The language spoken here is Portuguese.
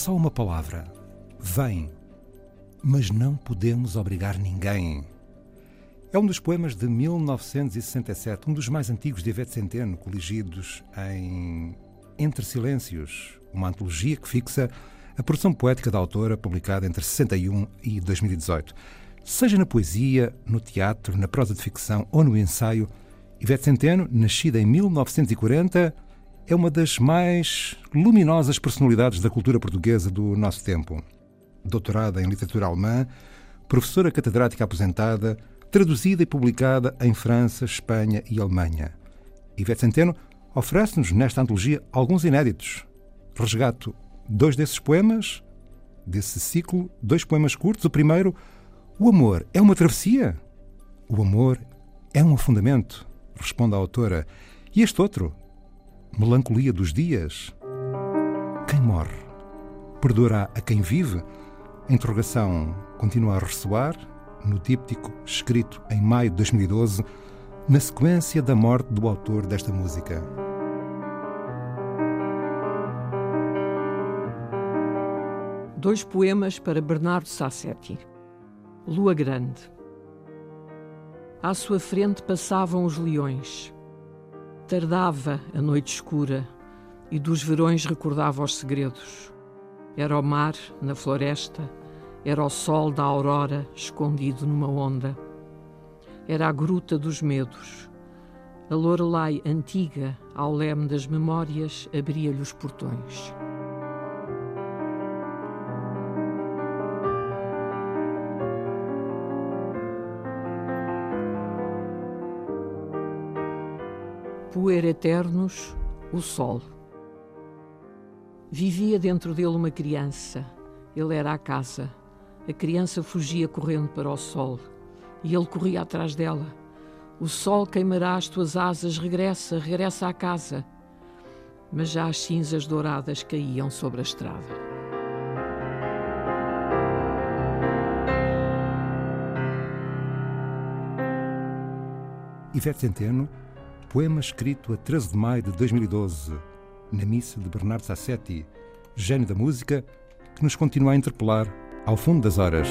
só uma palavra: vem. Mas não podemos obrigar ninguém. É um dos poemas de 1967, um dos mais antigos de Ivete Centeno, coligidos em Entre Silêncios, uma antologia que fixa a produção poética da autora, publicada entre 61 e 2018. Seja na poesia, no teatro, na prosa de ficção ou no ensaio, Ivete Centeno, nascida em 1940, é uma das mais luminosas personalidades da cultura portuguesa do nosso tempo. Doutorada em literatura alemã, professora catedrática aposentada, traduzida e publicada em França, Espanha e Alemanha. Ivete Centeno oferece-nos nesta antologia alguns inéditos. Resgato dois desses poemas, desse ciclo, dois poemas curtos. O primeiro, O amor é uma travessia? O amor é um afundamento, responde a autora. E este outro, Melancolia dos dias? Quem morre perdoará a quem vive? A interrogação continua a ressoar no díptico escrito em maio de 2012, na sequência da morte do autor desta música. Dois poemas para Bernardo Sassetti. Lua Grande. À sua frente passavam os leões. Tardava a noite escura e dos verões recordava os segredos. Era o mar na floresta era o sol da aurora escondido numa onda. Era a gruta dos medos. A Lorelai antiga, ao leme das memórias, abria-lhe os portões. Poer eternos, o sol. Vivia dentro dele uma criança. Ele era a casa a criança fugia correndo para o sol e ele corria atrás dela. O sol queimará as tuas asas, regressa, regressa à casa. Mas já as cinzas douradas caíam sobre a estrada. Ivete Centeno, poema escrito a 13 de maio de 2012, na missa de Bernardo Sassetti, gênio da música, que nos continua a interpelar ao fundo das horas.